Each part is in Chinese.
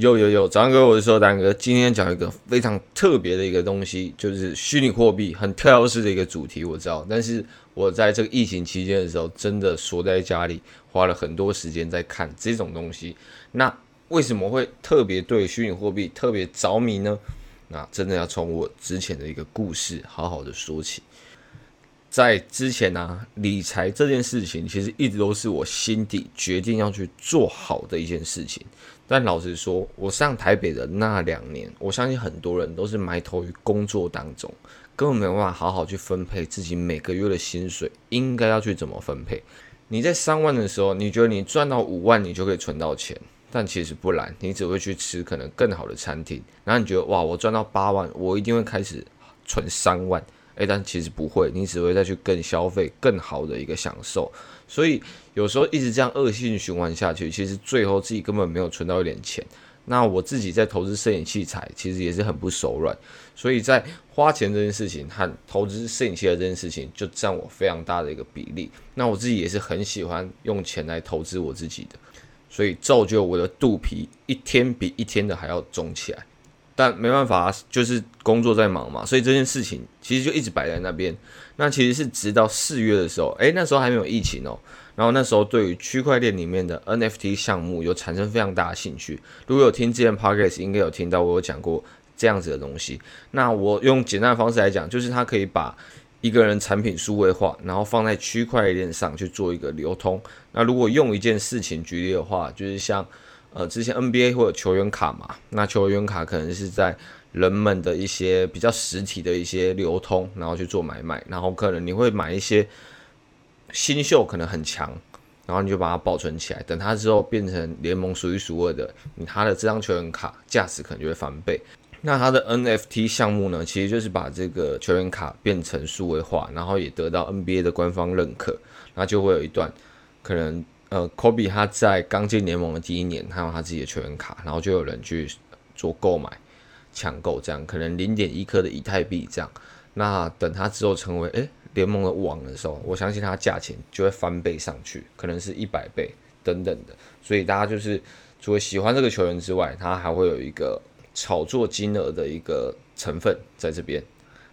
有有有，早上哥，我是说丹哥，今天讲一个非常特别的一个东西，就是虚拟货币，很跳跃式的一个主题，我知道。但是我在这个疫情期间的时候，真的锁在家里，花了很多时间在看这种东西。那为什么会特别对虚拟货币特别着迷呢？那真的要从我之前的一个故事好好的说起。在之前呢、啊，理财这件事情其实一直都是我心底决定要去做好的一件事情。但老实说，我上台北的那两年，我相信很多人都是埋头于工作当中，根本没有办法好好去分配自己每个月的薪水应该要去怎么分配。你在三万的时候，你觉得你赚到五万，你就可以存到钱，但其实不然，你只会去吃可能更好的餐厅。然后你觉得哇，我赚到八万，我一定会开始存三万。诶，但其实不会，你只会再去更消费更好的一个享受，所以有时候一直这样恶性循环下去，其实最后自己根本没有存到一点钱。那我自己在投资摄影器材，其实也是很不手软，所以在花钱这件事情和投资摄影器材这件事情，就占我非常大的一个比例。那我自己也是很喜欢用钱来投资我自己的，所以造就我的肚皮一天比一天的还要肿起来。但没办法，就是工作在忙嘛，所以这件事情其实就一直摆在那边。那其实是直到四月的时候，诶，那时候还没有疫情哦。然后那时候对于区块链里面的 NFT 项目有产生非常大的兴趣。如果有听之前 Podcast，应该有听到我有讲过这样子的东西。那我用简单的方式来讲，就是它可以把一个人产品数位化，然后放在区块链上去做一个流通。那如果用一件事情举例的话，就是像。呃，之前 NBA 会有球员卡嘛？那球员卡可能是在人们的一些比较实体的一些流通，然后去做买卖，然后可能你会买一些新秀，可能很强，然后你就把它保存起来，等它之后变成联盟数一数二的，他的这张球员卡价值可能就会翻倍。那它的 NFT 项目呢，其实就是把这个球员卡变成数位化，然后也得到 NBA 的官方认可，那就会有一段可能。呃，科比他在刚进联盟的第一年，他有他自己的球员卡，然后就有人去做购买、抢购，这样可能零点一颗的以太币这样。那等他之后成为诶联盟的王的时候，我相信他价钱就会翻倍上去，可能是一百倍等等的。所以大家就是除了喜欢这个球员之外，他还会有一个炒作金额的一个成分在这边。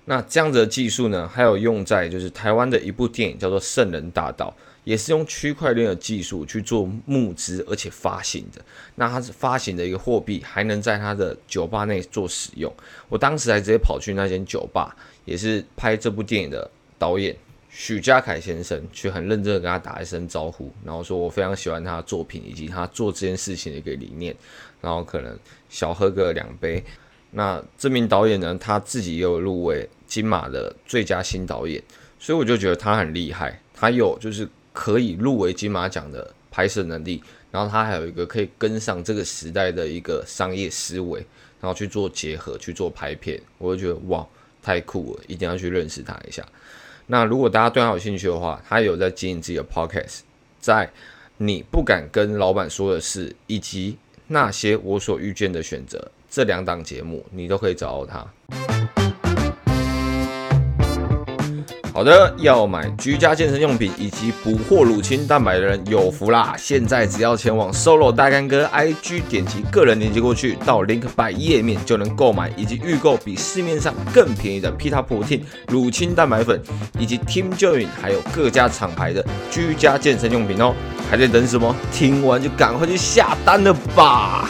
那这样子的技术呢，还有用在就是台湾的一部电影叫做《圣人大道》。也是用区块链的技术去做募资，而且发行的。那它是发行的一个货币，还能在它的酒吧内做使用。我当时还直接跑去那间酒吧，也是拍这部电影的导演许家凯先生，去很认真的跟他打一声招呼，然后说我非常喜欢他的作品以及他做这件事情的一个理念，然后可能小喝个两杯。那这名导演呢，他自己也有入围金马的最佳新导演，所以我就觉得他很厉害，他有就是。可以入围金马奖的拍摄能力，然后他还有一个可以跟上这个时代的一个商业思维，然后去做结合去做拍片，我就觉得哇，太酷了，一定要去认识他一下。那如果大家对他有兴趣的话，他有在经营自己的 podcast，在你不敢跟老板说的事，以及那些我所遇见的选择这两档节目，你都可以找到他。好的，要买居家健身用品以及补货乳清蛋白的人有福啦！现在只要前往 Solo 大干哥 IG 点击个人链接过去，到 Link by 页面就能购买以及预购比市面上更便宜的 Pita Protein 乳清蛋白粉，以及 Team Join 还有各家厂牌的居家健身用品哦！还在等什么？听完就赶快去下单了吧！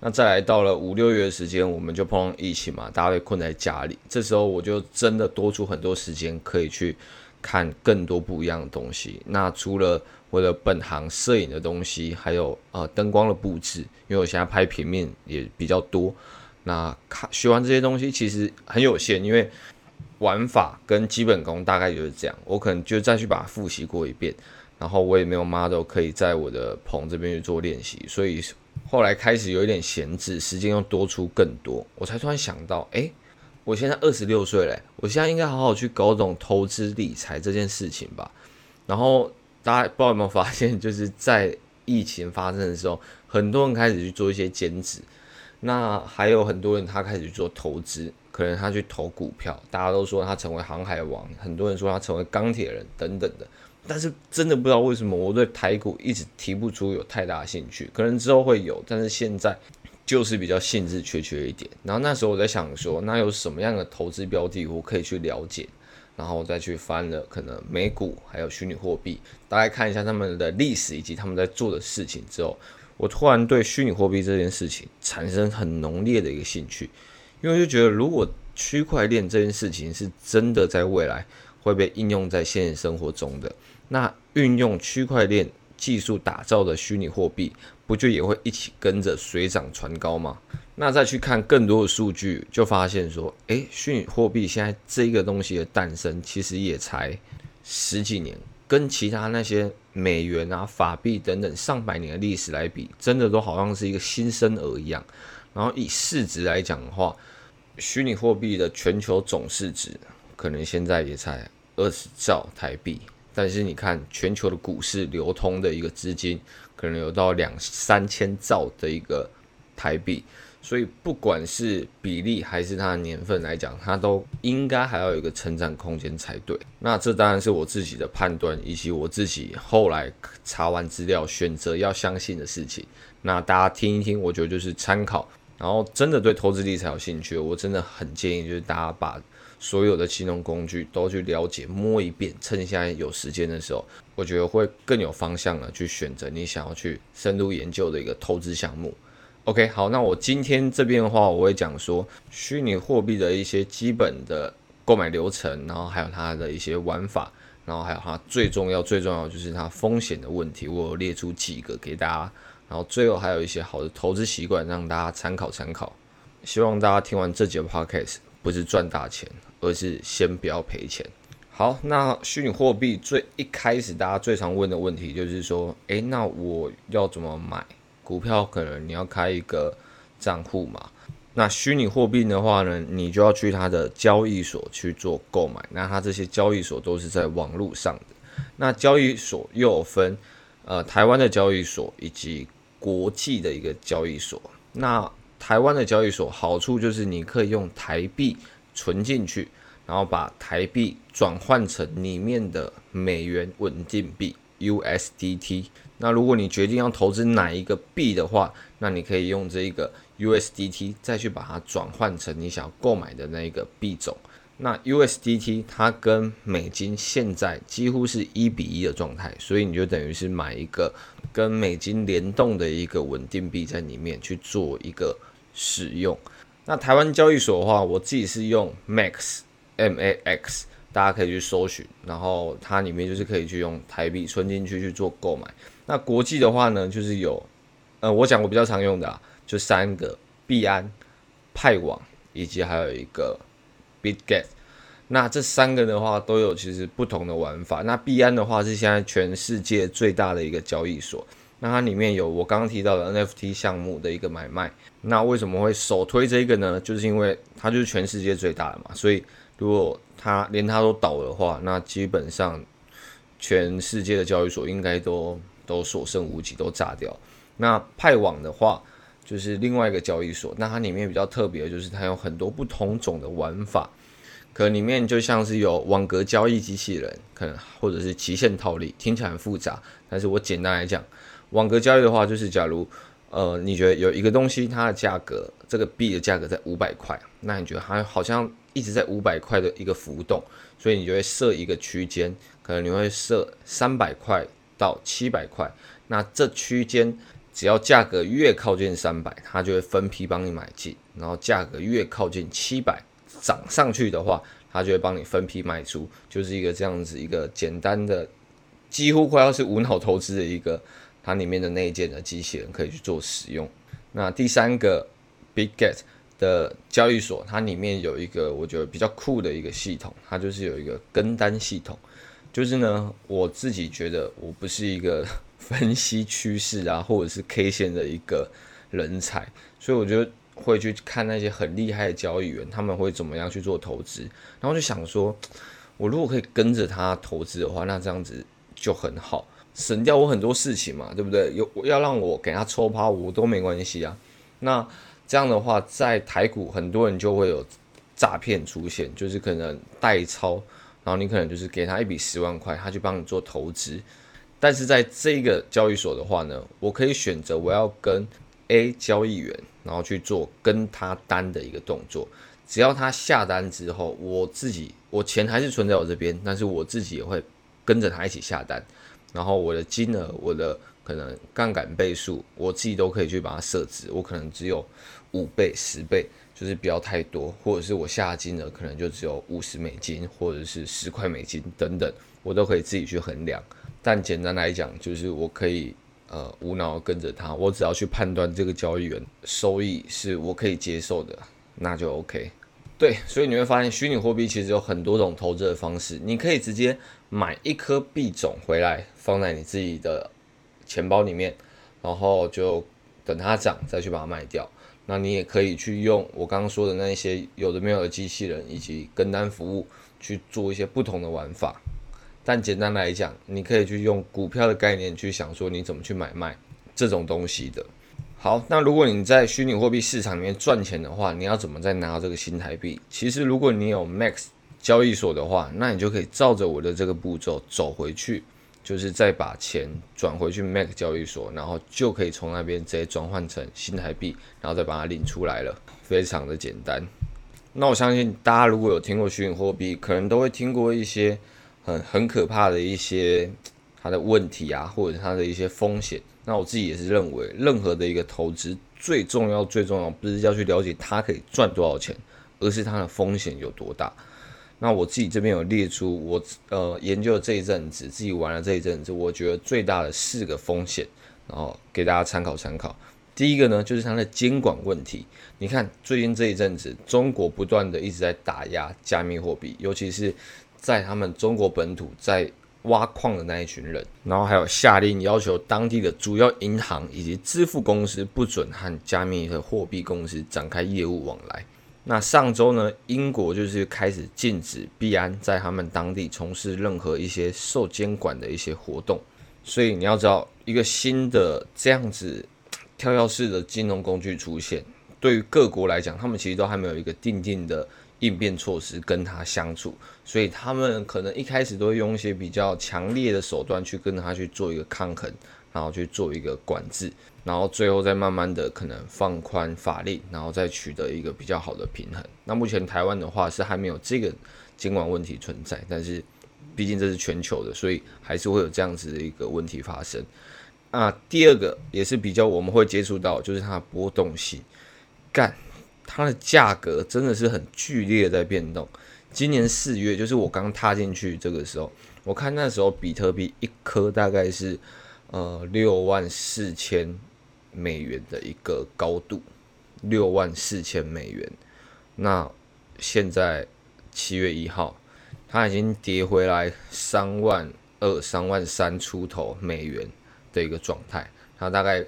那再来到了五六月的时间，我们就碰到疫情嘛，大家被困在家里。这时候我就真的多出很多时间，可以去看更多不一样的东西。那除了我的本行摄影的东西，还有呃灯光的布置，因为我现在拍平面也比较多。那看学完这些东西其实很有限，因为玩法跟基本功大概就是这样。我可能就再去把它复习过一遍。然后我也没有 model 可以在我的棚这边去做练习，所以后来开始有一点闲置，时间又多出更多，我才突然想到，哎，我现在二十六岁嘞，我现在应该好好去搞懂投资理财这件事情吧。然后大家不知道有没有发现，就是在疫情发生的时候，很多人开始去做一些兼职，那还有很多人他开始去做投资，可能他去投股票，大家都说他成为航海王，很多人说他成为钢铁人等等的。但是真的不知道为什么我对台股一直提不出有太大兴趣，可能之后会有，但是现在就是比较兴致缺缺一点。然后那时候我在想说，那有什么样的投资标的我可以去了解，然后再去翻了可能美股还有虚拟货币，大概看一下他们的历史以及他们在做的事情之后，我突然对虚拟货币这件事情产生很浓烈的一个兴趣，因为就觉得如果区块链这件事情是真的在未来会被应用在现实生活中的。那运用区块链技术打造的虚拟货币，不就也会一起跟着水涨船高吗？那再去看更多的数据，就发现说，诶，虚拟货币现在这个东西的诞生，其实也才十几年，跟其他那些美元啊、法币等等上百年的历史来比，真的都好像是一个新生儿一样。然后以市值来讲的话，虚拟货币的全球总市值，可能现在也才二十兆台币。但是你看，全球的股市流通的一个资金，可能有到两三千兆的一个台币，所以不管是比例还是它的年份来讲，它都应该还要有一个成长空间才对。那这当然是我自己的判断，以及我自己后来查完资料选择要相信的事情。那大家听一听，我觉得就是参考。然后真的对投资理财有兴趣，我真的很建议就是大家把。所有的金融工具都去了解摸一遍，趁现在有时间的时候，我觉得会更有方向的去选择你想要去深入研究的一个投资项目。OK，好，那我今天这边的话，我会讲说虚拟货币的一些基本的购买流程，然后还有它的一些玩法，然后还有它最重要最重要就是它风险的问题，我有列出几个给大家，然后最后还有一些好的投资习惯让大家参考参考。希望大家听完这节 Podcast 不是赚大钱。而是先不要赔钱。好，那虚拟货币最一开始大家最常问的问题就是说，诶，那我要怎么买股票？可能你要开一个账户嘛。那虚拟货币的话呢，你就要去它的交易所去做购买。那它这些交易所都是在网络上的。那交易所又有分，呃，台湾的交易所以及国际的一个交易所。那台湾的交易所好处就是你可以用台币。存进去，然后把台币转换成里面的美元稳定币 USDT。那如果你决定要投资哪一个币的话，那你可以用这个 USDT 再去把它转换成你想要购买的那一个币种。那 USDT 它跟美金现在几乎是一比一的状态，所以你就等于是买一个跟美金联动的一个稳定币在里面去做一个使用。那台湾交易所的话，我自己是用 Max M A X，大家可以去搜寻，然后它里面就是可以去用台币存进去去做购买。那国际的话呢，就是有，呃，我讲我比较常用的啊，就三个币安、派网以及还有一个 BitGet。那这三个的话都有其实不同的玩法。那币安的话是现在全世界最大的一个交易所。那它里面有我刚刚提到的 NFT 项目的一个买卖，那为什么会首推这个呢？就是因为它就是全世界最大的嘛，所以如果它连它都倒的话，那基本上全世界的交易所应该都都所剩无几，都炸掉。那派网的话就是另外一个交易所，那它里面比较特别的就是它有很多不同种的玩法，可能里面就像是有网格交易机器人，可能或者是极限套利，听起来很复杂，但是我简单来讲。网格交易的话，就是假如，呃，你觉得有一个东西，它的价格，这个币的价格在五百块，那你觉得它好像一直在五百块的一个浮动，所以你就会设一个区间，可能你会设三百块到七百块，那这区间只要价格越靠近三百，它就会分批帮你买进，然后价格越靠近七百涨上去的话，它就会帮你分批卖出，就是一个这样子一个简单的，几乎快要是无脑投资的一个。它里面的内建的机器人可以去做使用。那第三个 Big Get 的交易所，它里面有一个我觉得比较酷的一个系统，它就是有一个跟单系统。就是呢，我自己觉得我不是一个分析趋势啊，或者是 K 线的一个人才，所以我就会去看那些很厉害的交易员，他们会怎么样去做投资，然后就想说，我如果可以跟着他投资的话，那这样子就很好，省掉我很多事情嘛，对不对？有要让我给他抽趴，我都没关系啊。那这样的话，在台股很多人就会有诈骗出现，就是可能代操，然后你可能就是给他一笔十万块，他去帮你做投资。但是在这个交易所的话呢，我可以选择我要跟 A 交易员，然后去做跟他单的一个动作。只要他下单之后，我自己我钱还是存在我这边，但是我自己也会跟着他一起下单。然后我的金额，我的可能杠杆倍数，我自己都可以去把它设置。我可能只有五倍、十倍，就是不要太多，或者是我下的金额可能就只有五十美金，或者是十块美金等等，我都可以自己去衡量。但简单来讲，就是我可以呃无脑跟着他，我只要去判断这个交易员收益是我可以接受的，那就 OK。对，所以你会发现虚拟货币其实有很多种投资的方式，你可以直接买一颗币种回来放在你自己的钱包里面，然后就等它涨再去把它卖掉。那你也可以去用我刚刚说的那些有的没有的机器人以及跟单服务去做一些不同的玩法。但简单来讲，你可以去用股票的概念去想说你怎么去买卖这种东西的。好，那如果你在虚拟货币市场里面赚钱的话，你要怎么再拿到这个新台币？其实如果你有 Max 交易所的话，那你就可以照着我的这个步骤走回去，就是再把钱转回去 Max 交易所，然后就可以从那边直接转换成新台币，然后再把它领出来了，非常的简单。那我相信大家如果有听过虚拟货币，可能都会听过一些。很很可怕的一些它的问题啊，或者它的一些风险。那我自己也是认为，任何的一个投资最重要、最重要不是要去了解它可以赚多少钱，而是它的风险有多大。那我自己这边有列出我呃研究这一阵子，自己玩了这一阵子，我觉得最大的四个风险，然后给大家参考参考。第一个呢，就是它的监管问题。你看最近这一阵子，中国不断的一直在打压加密货币，尤其是。在他们中国本土在挖矿的那一群人，然后还有下令要求当地的主要银行以及支付公司不准和加密的货币公司展开业务往来。那上周呢，英国就是开始禁止币安在他们当地从事任何一些受监管的一些活动。所以你要知道，一个新的这样子跳跃式的金融工具出现，对于各国来讲，他们其实都还没有一个定定的。应变措施跟他相处，所以他们可能一开始都会用一些比较强烈的手段去跟他去做一个抗衡，然后去做一个管制，然后最后再慢慢的可能放宽法令，然后再取得一个比较好的平衡。那目前台湾的话是还没有这个监管问题存在，但是毕竟这是全球的，所以还是会有这样子的一个问题发生。啊，第二个也是比较我们会接触到，就是它的波动性，干。它的价格真的是很剧烈在变动。今年四月，就是我刚踏进去这个时候，我看那时候比特币一颗大概是呃六万四千美元的一个高度，六万四千美元。那现在七月一号，它已经跌回来三万二、三万三出头美元的一个状态。它大概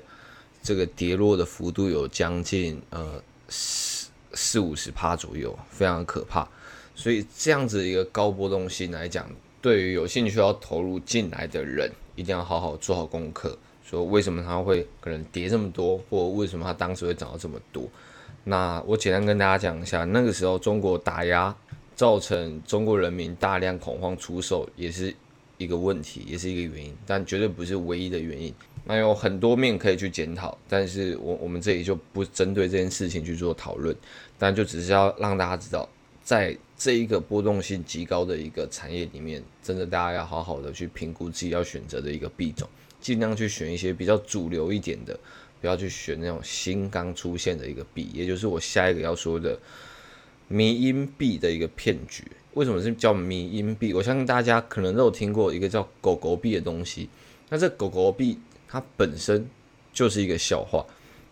这个跌落的幅度有将近呃。四五十趴左右，非常可怕。所以这样子一个高波动性来讲，对于有兴趣要投入进来的人，一定要好好做好功课。说为什么它会可能跌这么多，或为什么它当时会涨到这么多？那我简单跟大家讲一下，那个时候中国打压，造成中国人民大量恐慌出售，也是一个问题，也是一个原因，但绝对不是唯一的原因。那有很多面可以去检讨，但是我我们这里就不针对这件事情去做讨论，但就只是要让大家知道，在这一个波动性极高的一个产业里面，真的大家要好好的去评估自己要选择的一个币种，尽量去选一些比较主流一点的，不要去选那种新刚出现的一个币，也就是我下一个要说的迷因币的一个骗局。为什么是叫迷因币？我相信大家可能都有听过一个叫狗狗币的东西，那这狗狗币。它本身就是一个笑话。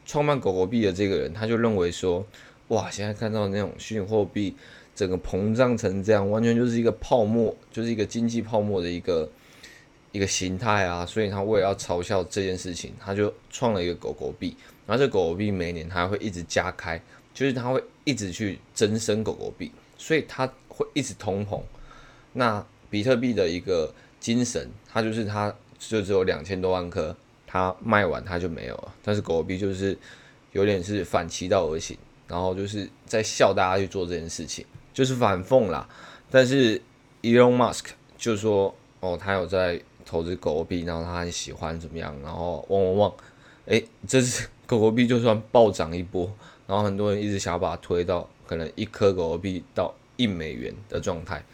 创办狗狗币的这个人，他就认为说，哇，现在看到那种虚拟货币整个膨胀成这样，完全就是一个泡沫，就是一个经济泡沫的一个一个形态啊。所以他为了要嘲笑这件事情，他就创了一个狗狗币，然后这狗狗币每年它会一直加开，就是它会一直去增生狗狗币，所以它会一直通膨。那比特币的一个精神，它就是它就只有两千多万颗，它卖完它就没有了。但是狗狗币就是有点是反其道而行，然后就是在笑大家去做这件事情，就是反讽啦。但是 Elon Musk 就说哦，他有在投资狗狗币，然后他很喜欢怎么样，然后汪汪汪，诶，这次狗狗币就算暴涨一波，然后很多人一直想要把它推到可能一颗狗狗币到一美元的状态。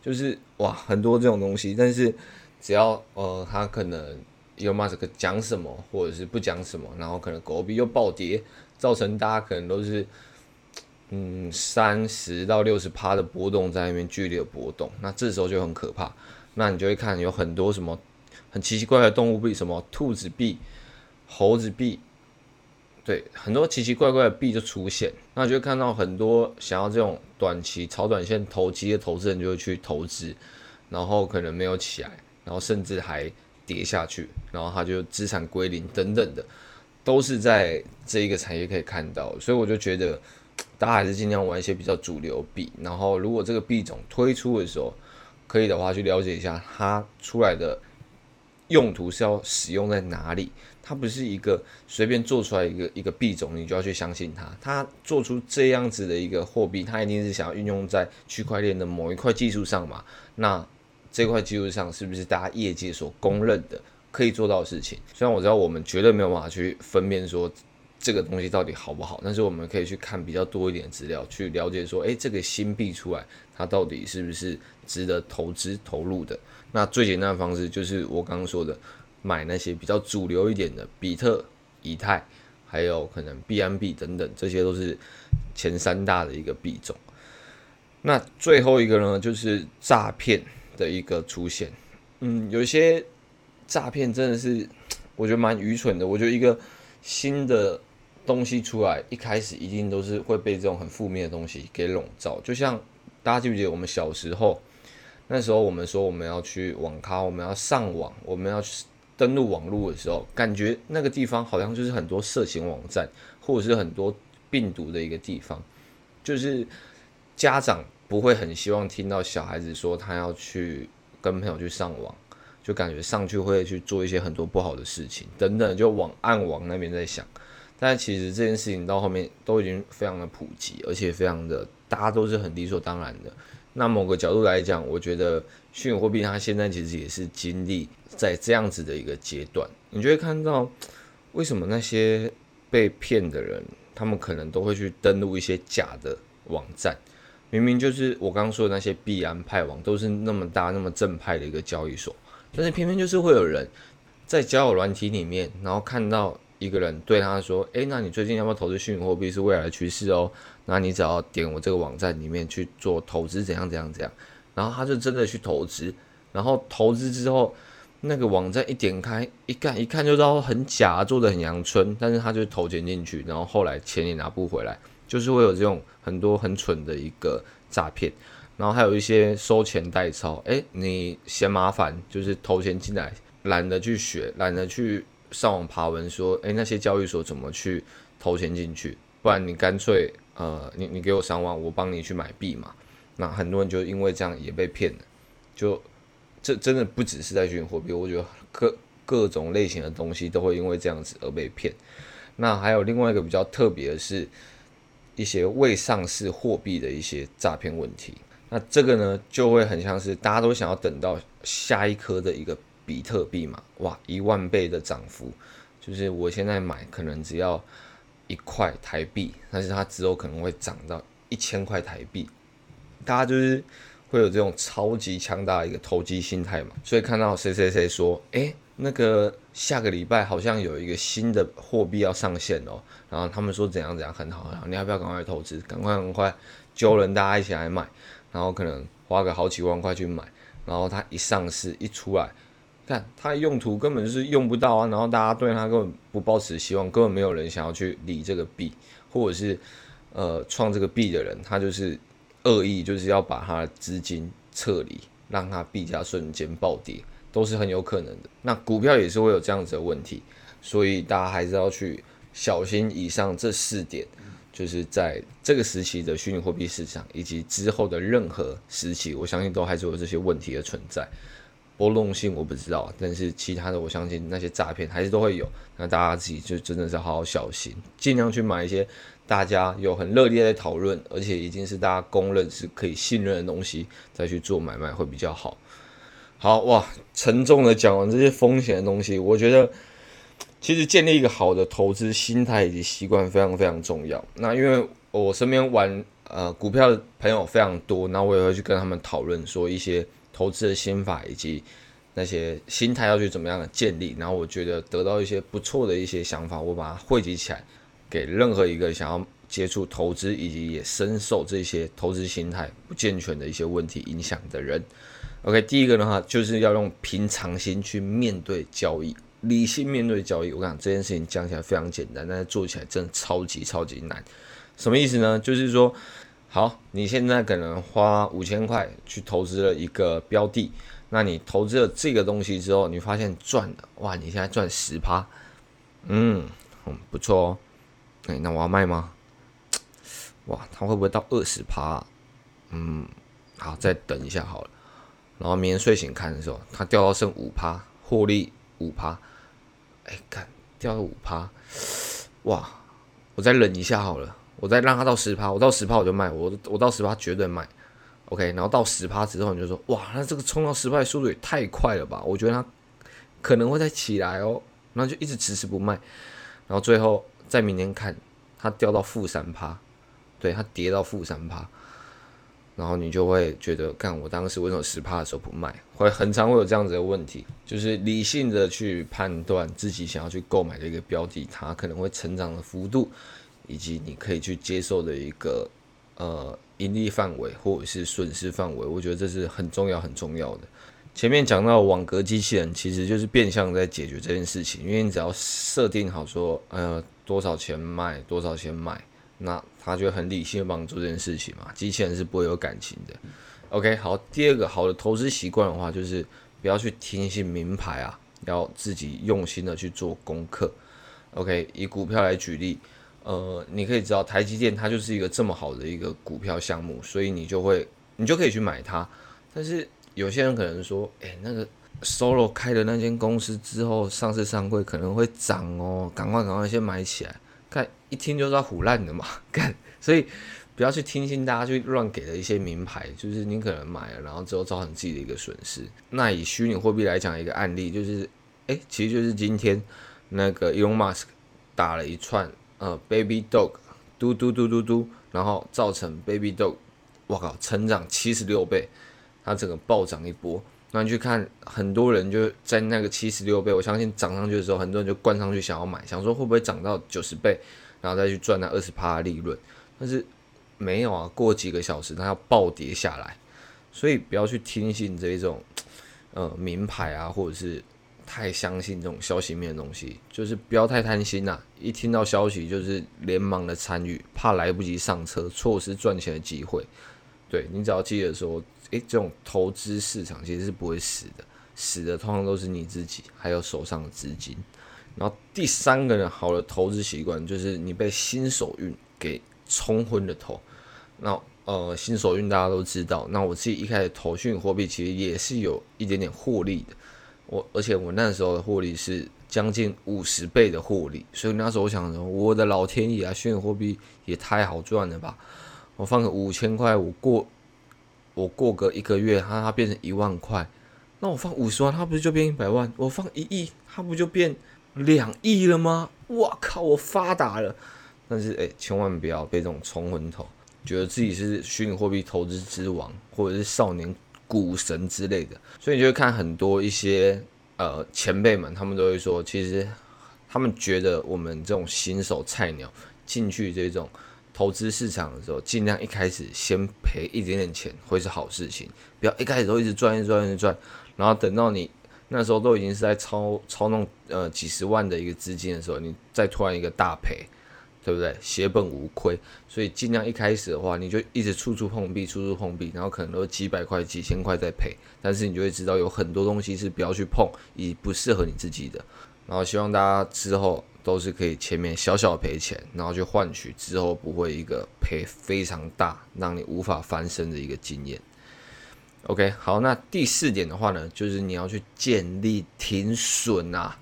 就是哇，很多这种东西，但是只要呃，他可能有马斯克讲什么，或者是不讲什么，然后可能狗币又暴跌，造成大家可能都是嗯三十到六十趴的波动在那边剧烈的波动，那这时候就很可怕。那你就会看有很多什么很奇奇怪怪的动物币，什么兔子币、猴子币。对，很多奇奇怪怪的币就出现，那就会看到很多想要这种短期炒短线投机的投资人就会去投资，然后可能没有起来，然后甚至还跌下去，然后他就资产归零等等的，都是在这一个产业可以看到。所以我就觉得大家还是尽量玩一些比较主流币，然后如果这个币种推出的时候可以的话，去了解一下它出来的用途是要使用在哪里。它不是一个随便做出来一个一个币种，你就要去相信它。它做出这样子的一个货币，它一定是想要运用在区块链的某一块技术上嘛？那这块技术上是不是大家业界所公认的可以做到的事情？虽然我知道我们绝对没有办法去分辨说这个东西到底好不好，但是我们可以去看比较多一点资料，去了解说，诶，这个新币出来，它到底是不是值得投资投入的？那最简单的方式就是我刚刚说的。买那些比较主流一点的比特、以太，还有可能 B M B 等等，这些都是前三大的一个币种。那最后一个呢，就是诈骗的一个出现。嗯，有一些诈骗真的是 我觉得蛮愚蠢的。我觉得一个新的东西出来，一开始一定都是会被这种很负面的东西给笼罩。就像大家记不记得我们小时候那时候，我们说我们要去网咖，我们要上网，我们要。登录网络的时候，感觉那个地方好像就是很多色情网站，或者是很多病毒的一个地方。就是家长不会很希望听到小孩子说他要去跟朋友去上网，就感觉上去会去做一些很多不好的事情等等，就往暗网那边在想。但其实这件事情到后面都已经非常的普及，而且非常的大家都是很理所当然的。那某个角度来讲，我觉得虚拟货币它现在其实也是经历在这样子的一个阶段。你就会看到，为什么那些被骗的人，他们可能都会去登录一些假的网站，明明就是我刚刚说的那些币安派网，都是那么大、那么正派的一个交易所，但是偏偏就是会有人在交友软体里面，然后看到。一个人对他说：“诶，那你最近要不要投资虚拟货币？是未来的趋势哦。那你只要点我这个网站里面去做投资，怎样怎样怎样。然后他就真的去投资，然后投资之后，那个网站一点开一看，一看就知道很假，做的很阳春。但是他就投钱进去，然后后来钱也拿不回来，就是会有这种很多很蠢的一个诈骗。然后还有一些收钱代操，诶，你嫌麻烦，就是投钱进来，懒得去学，懒得去。”上网爬文说，诶，那些交易所怎么去投钱进去？不然你干脆，呃，你你给我三万，我帮你去买币嘛。那很多人就因为这样也被骗了。就这真的不只是在虚拟货币，我觉得各各种类型的东西都会因为这样子而被骗。那还有另外一个比较特别的是，一些未上市货币的一些诈骗问题。那这个呢，就会很像是大家都想要等到下一颗的一个。比特币嘛，哇，一万倍的涨幅，就是我现在买可能只要一块台币，但是它之后可能会涨到一千块台币，大家就是会有这种超级强大的一个投机心态嘛，所以看到谁谁谁说，诶，那个下个礼拜好像有一个新的货币要上线哦，然后他们说怎样怎样很好很好，你要不要赶快投资？赶快赶快揪人大家一起来买，然后可能花个好几万块去买，然后它一上市一出来。看它的用途根本就是用不到啊，然后大家对它根本不抱持希望，根本没有人想要去理这个币，或者是呃创这个币的人，他就是恶意，就是要把他的资金撤离，让他币价瞬间暴跌，都是很有可能的。那股票也是会有这样子的问题，所以大家还是要去小心以上这四点，就是在这个时期的虚拟货币市场以及之后的任何时期，我相信都还是有这些问题的存在。波动性我不知道，但是其他的我相信那些诈骗还是都会有。那大家自己就真的是好好小心，尽量去买一些大家有很热烈的讨论，而且已经是大家公认是可以信任的东西，再去做买卖会比较好。好哇，沉重的讲完这些风险的东西，我觉得 其实建立一个好的投资心态以及习惯非常非常重要。那因为我身边玩呃股票的朋友非常多，那我也会去跟他们讨论说一些。投资的心法以及那些心态要去怎么样的建立，然后我觉得得到一些不错的一些想法，我把它汇集起来，给任何一个想要接触投资以及也深受这些投资心态不健全的一些问题影响的人。OK，第一个的话就是要用平常心去面对交易，理性面对交易。我讲这件事情讲起来非常简单，但是做起来真的超级超级难。什么意思呢？就是说。好，你现在可能花五千块去投资了一个标的，那你投资了这个东西之后，你发现赚了，哇，你现在赚十趴，嗯，嗯，不错哦，哎，那我要卖吗？哇，它会不会到二十趴？嗯，好，再等一下好了，然后明天睡醒看的时候，它掉到剩五趴，获利五趴，哎，看掉了五趴，哇，我再忍一下好了。我再让它到十趴，我到十趴我就卖，我我到十趴绝对卖，OK。然后到十趴之后你就说，哇，那这个冲到十趴的速度也太快了吧？我觉得它可能会再起来哦，然后就一直迟迟不卖，然后最后在明天看它掉到负三趴，对，它跌到负三趴，然后你就会觉得，干我当时为什么十趴的时候不卖？会很常会有这样子的问题，就是理性的去判断自己想要去购买的一个标的，它可能会成长的幅度。以及你可以去接受的一个呃盈利范围或者是损失范围，我觉得这是很重要很重要的。前面讲到网格机器人，其实就是变相在解决这件事情，因为你只要设定好说呃多少钱卖多少钱买，那他就很理性的帮你做这件事情嘛。机器人是不会有感情的。OK，好，第二个好的投资习惯的话，就是不要去听信名牌啊，要自己用心的去做功课。OK，以股票来举例。呃，你可以知道台积电它就是一个这么好的一个股票项目，所以你就会你就可以去买它。但是有些人可能说，哎、那个 Solo 开的那间公司之后上市上柜可能会涨哦，赶快赶快先买起来。一听就知道唬烂的嘛，干，所以不要去听信大家去乱给的一些名牌，就是你可能买了，然后之后造成自己的一个损失。那以虚拟货币来讲，一个案例就是，哎、其实就是今天那个 Elon Musk 打了一串。呃，Baby Dog，嘟嘟嘟嘟嘟，然后造成 Baby Dog，我靠，成长七十六倍，它整个暴涨一波。那你去看，很多人就在那个七十六倍，我相信涨上去的时候，很多人就灌上去想要买，想说会不会涨到九十倍，然后再去赚那二十趴的利润。但是没有啊，过几个小时它要暴跌下来，所以不要去听信这一种呃名牌啊，或者是。太相信这种消息面的东西，就是不要太贪心呐、一听到消息就是连忙的参与，怕来不及上车，错失赚钱的机会。对，你只要记得说，诶，这种投资市场其实是不会死的，死的通常都是你自己还有手上的资金。然后第三个呢，好的投资习惯就是你被新手运给冲昏了头。那呃，新手运大家都知道，那我自己一开始投虚拟货币，其实也是有一点点获利的。我而且我那时候的获利是将近五十倍的获利，所以那时候我想说，我的老天爷啊，虚拟货币也太好赚了吧！我放个五千块，我过我过个一个月，它它变成一万块，那我放五十万，它不是就变一百万？我放一亿，它不就变两亿了吗？哇靠，我发达了！但是哎，千万不要被这种冲昏头，觉得自己是虚拟货币投资之王，或者是少年。股神之类的，所以你就会看很多一些呃前辈们，他们都会说，其实他们觉得我们这种新手菜鸟进去这种投资市场的时候，尽量一开始先赔一点点钱会是好事情，不要一开始都一直赚一直赚一直赚，然后等到你那时候都已经是在操操弄呃几十万的一个资金的时候，你再突然一个大赔，对不对？血本无亏，所以尽量一开始的话，你就一直处处碰壁，处处碰壁，然后可能都几百块、几千块在赔，但是你就会知道有很多东西是不要去碰，以不适合你自己的。然后希望大家之后都是可以前面小小赔钱，然后去换取之后不会一个赔非常大，让你无法翻身的一个经验。OK，好，那第四点的话呢，就是你要去建立停损啊。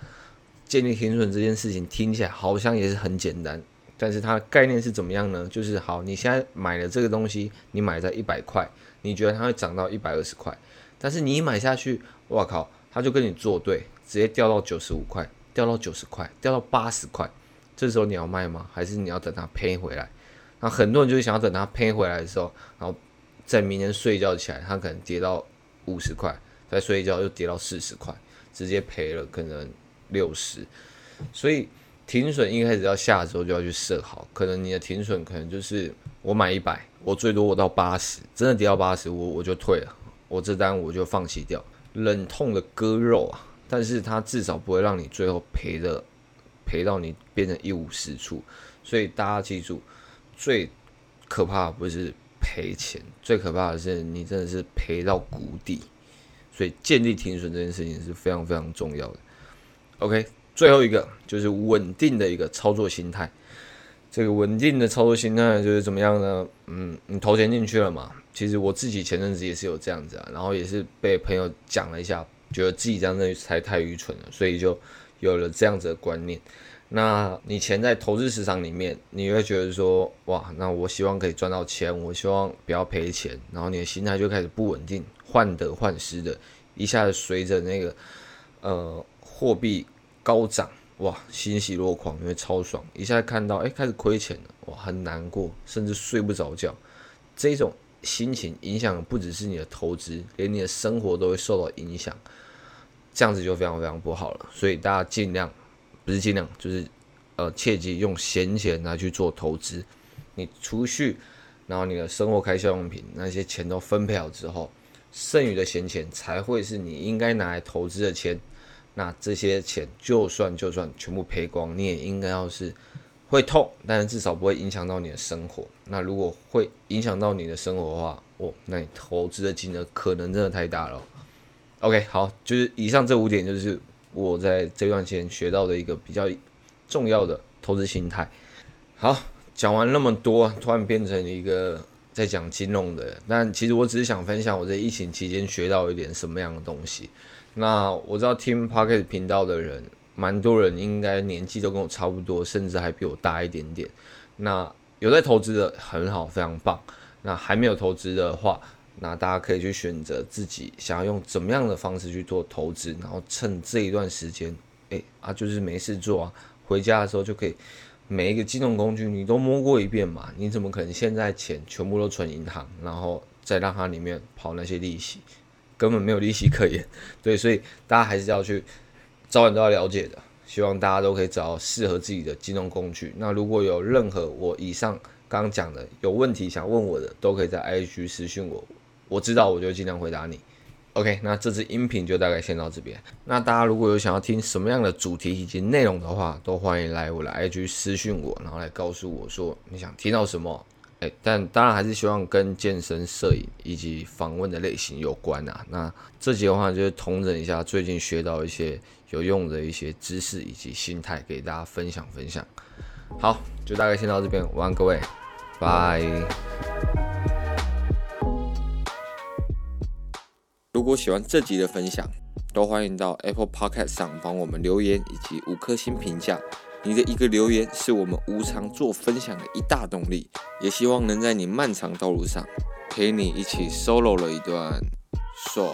建立停损这件事情听起来好像也是很简单。但是它的概念是怎么样呢？就是好，你现在买了这个东西，你买在一百块，你觉得它会涨到一百二十块，但是你一买下去，哇靠，它就跟你作对，直接掉到九十五块，掉到九十块，掉到八十块，这时候你要卖吗？还是你要等它赔回来？那很多人就是想要等它赔回来的时候，然后在明天睡觉起来，它可能跌到五十块，再睡一觉又跌到四十块，直接赔了可能六十，所以。停损一开始要下周就要去设好，可能你的停损可能就是我买一百，我最多我到八十，真的跌到八十，我我就退了，我这单我就放弃掉，忍痛的割肉啊，但是它至少不会让你最后赔的赔到你变成一无是处，所以大家记住，最可怕的不是赔钱，最可怕的是你真的是赔到谷底，所以建立停损这件事情是非常非常重要的，OK。最后一个就是稳定的一个操作心态。这个稳定的操作心态就是怎么样呢？嗯，你投钱进去了嘛？其实我自己前阵子也是有这样子啊，然后也是被朋友讲了一下，觉得自己这样子才太愚蠢了，所以就有了这样子的观念。那你钱在投资市场里面，你会觉得说，哇，那我希望可以赚到钱，我希望不要赔钱，然后你的心态就开始不稳定，患得患失的，一下子随着那个呃货币。高涨哇，欣喜若狂，因为超爽，一下看到哎开始亏钱了哇，很难过，甚至睡不着觉。这种心情影响不只是你的投资，连你的生活都会受到影响。这样子就非常非常不好了。所以大家尽量不是尽量，就是呃切记用闲钱来去做投资。你储蓄，然后你的生活开销用品那些钱都分配好之后，剩余的闲钱才会是你应该拿来投资的钱。那这些钱就算就算全部赔光，你也应该要是会痛，但是至少不会影响到你的生活。那如果会影响到你的生活的话，哦，那你投资的金额可能真的太大了。OK，好，就是以上这五点就是我在这段时间学到的一个比较重要的投资心态。好，讲完那么多，突然变成一个在讲金融的，但其实我只是想分享我在疫情期间学到一点什么样的东西。那我知道听 Pocket 频道的人，蛮多人应该年纪都跟我差不多，甚至还比我大一点点。那有在投资的很好，非常棒。那还没有投资的话，那大家可以去选择自己想要用怎么样的方式去做投资，然后趁这一段时间，哎啊，就是没事做啊，回家的时候就可以每一个金融工具你都摸过一遍嘛。你怎么可能现在钱全部都存银行，然后再让它里面跑那些利息？根本没有利息可言，对，所以大家还是要去早晚都要了解的。希望大家都可以找到适合自己的金融工具。那如果有任何我以上刚讲的有问题想问我的，都可以在 IG 私讯我，我知道我就尽量回答你。OK，那这支音频就大概先到这边。那大家如果有想要听什么样的主题以及内容的话，都欢迎来我的 IG 私讯我，然后来告诉我说你想听到什么。哎，但当然还是希望跟健身、摄影以及访问的类型有关啊。那这集的话，就是统整一下最近学到一些有用的一些知识以及心态，给大家分享分享。好，就大概先到这边，晚安各位，拜。如果喜欢这集的分享，都欢迎到 Apple Podcast 上帮我们留言以及五颗星评价。你的一个留言是我们无偿做分享的一大动力，也希望能在你漫长道路上陪你一起 solo 了一段爽。